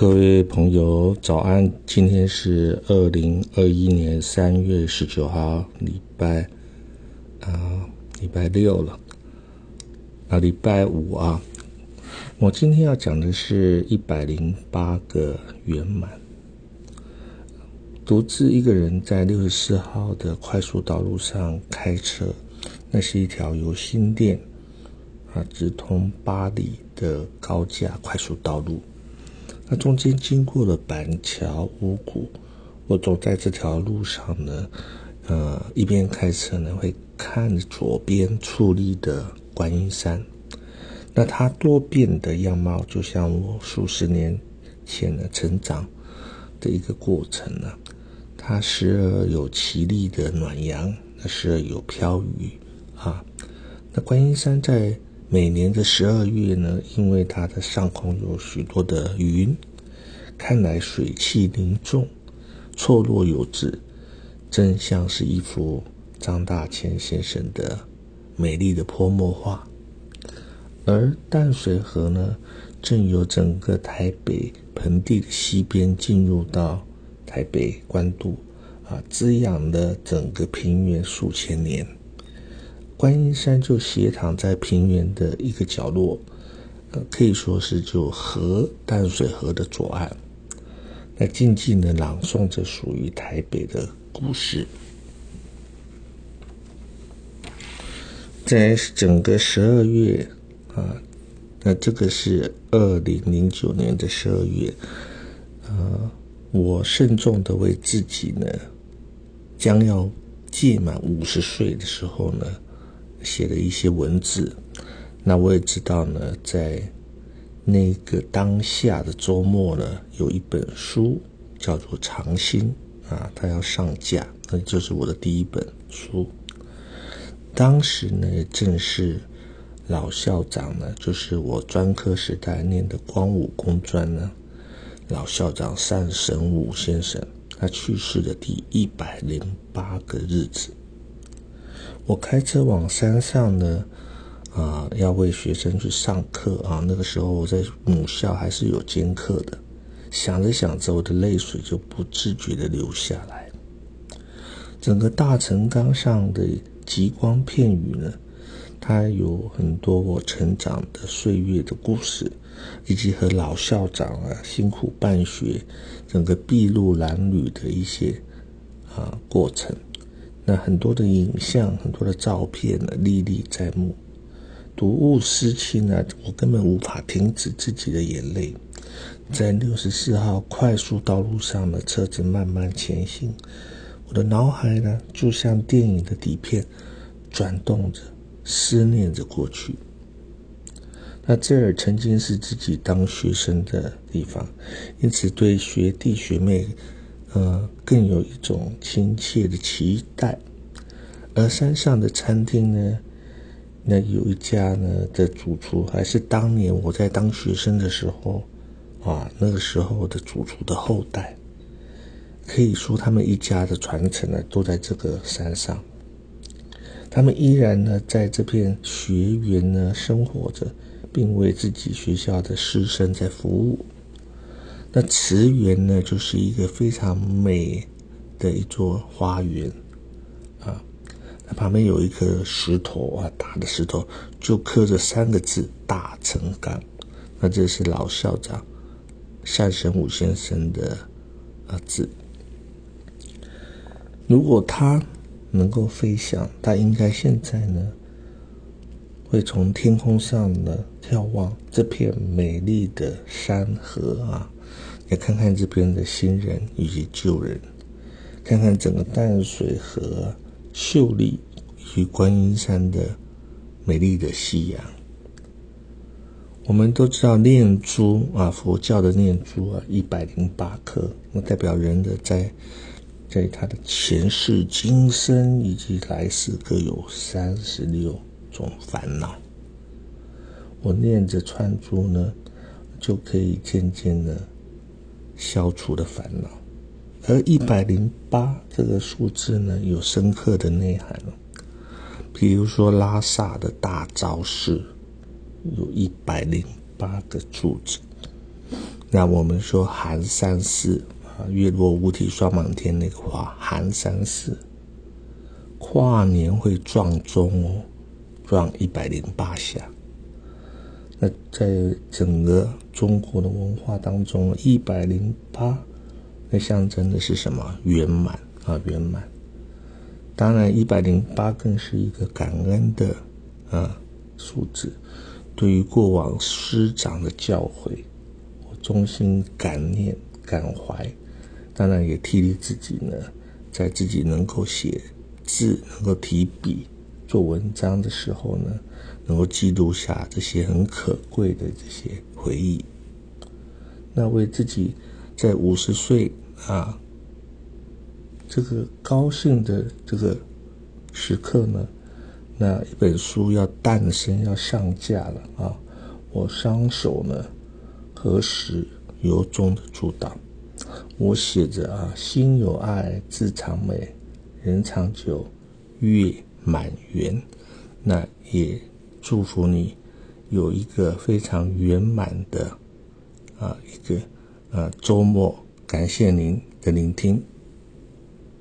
各位朋友，早安！今天是二零二一年三月十九号，礼拜啊，礼拜六了啊，礼拜五啊。我今天要讲的是一百零八个圆满。独自一个人在六十四号的快速道路上开车，那是一条由新店啊直通巴黎的高架快速道路。那中间经过了板桥、五谷，我走在这条路上呢，呃，一边开车呢，会看左边矗立的观音山。那它多变的样貌，就像我数十年前的成长的一个过程呢。它时而有绮丽的暖阳，那时而有飘雨啊。那观音山在。每年的十二月呢，因为它的上空有许多的云，看来水汽凝重，错落有致，真像是一幅张大千先生的美丽的泼墨画。而淡水河呢，正由整个台北盆地的西边进入到台北关渡，啊，滋养了整个平原数千年。观音山就斜躺在平原的一个角落，呃，可以说是就河淡水河的左岸，那静静的朗诵着属于台北的故事。在整个十二月啊，那这个是二零零九年的十二月，呃，我慎重的为自己呢，将要届满五十岁的时候呢。写了一些文字，那我也知道呢，在那个当下的周末呢，有一本书叫做《长心》啊，它要上架，那就是我的第一本书。当时呢，正是老校长呢，就是我专科时代念的光武工专呢，老校长单神武先生他去世的第一百零八个日子。我开车往山上呢，啊，要为学生去上课啊。那个时候我在母校还是有兼课的，想着想着，我的泪水就不自觉的流下来。整个大成钢上的极光片羽呢，它有很多我成长的岁月的故事，以及和老校长啊辛苦办学，整个筚路蓝缕的一些啊过程。那很多的影像，很多的照片呢，历历在目。睹物思亲呢，我根本无法停止自己的眼泪。在六十四号快速道路上的车子慢慢前行，我的脑海呢，就像电影的底片，转动着，思念着过去。那这儿曾经是自己当学生的地方，因此对学弟学妹。呃，更有一种亲切的期待。而山上的餐厅呢，那有一家呢的主厨，还是当年我在当学生的时候啊，那个时候的主厨的后代。可以说，他们一家的传承呢，都在这个山上。他们依然呢，在这片学园呢生活着，并为自己学校的师生在服务。那慈园呢，就是一个非常美的一座花园啊。那旁边有一颗石头啊，大的石头就刻着三个字“大成钢”。那这是老校长单神武先生的啊字。如果他能够飞翔，他应该现在呢，会从天空上呢眺望这片美丽的山河啊。也看看这边的新人以及旧人，看看整个淡水河秀丽与观音山的美丽的夕阳。我们都知道念珠啊，佛教的念珠啊，一百零八颗，那代表人的在在他的前世今生以及来世各有三十六种烦恼。我念着串珠呢，就可以渐渐的。消除的烦恼，而一百零八这个数字呢，有深刻的内涵比如说拉萨的大昭寺，有一百零八个柱子，那我们说寒山寺啊，月落乌啼霜满天那个话，寒山寺跨年会撞钟哦，撞一百零八下。那在整个中国的文化当中，一百零八那象征的是什么？圆满啊，圆满。当然，一百零八更是一个感恩的啊数字，对于过往师长的教诲。我衷心感念感怀，当然也替励自己呢，在自己能够写字、能够提笔做文章的时候呢，能够记录下这些很可贵的这些回忆。那为自己在五十岁啊这个高兴的这个时刻呢，那一本书要诞生、要上架了啊！我双手呢。合十由衷的祝祷？我写着啊，心有爱，字长美，人长久，月满圆。那也祝福你有一个非常圆满的啊一个啊周末。感谢您的聆听。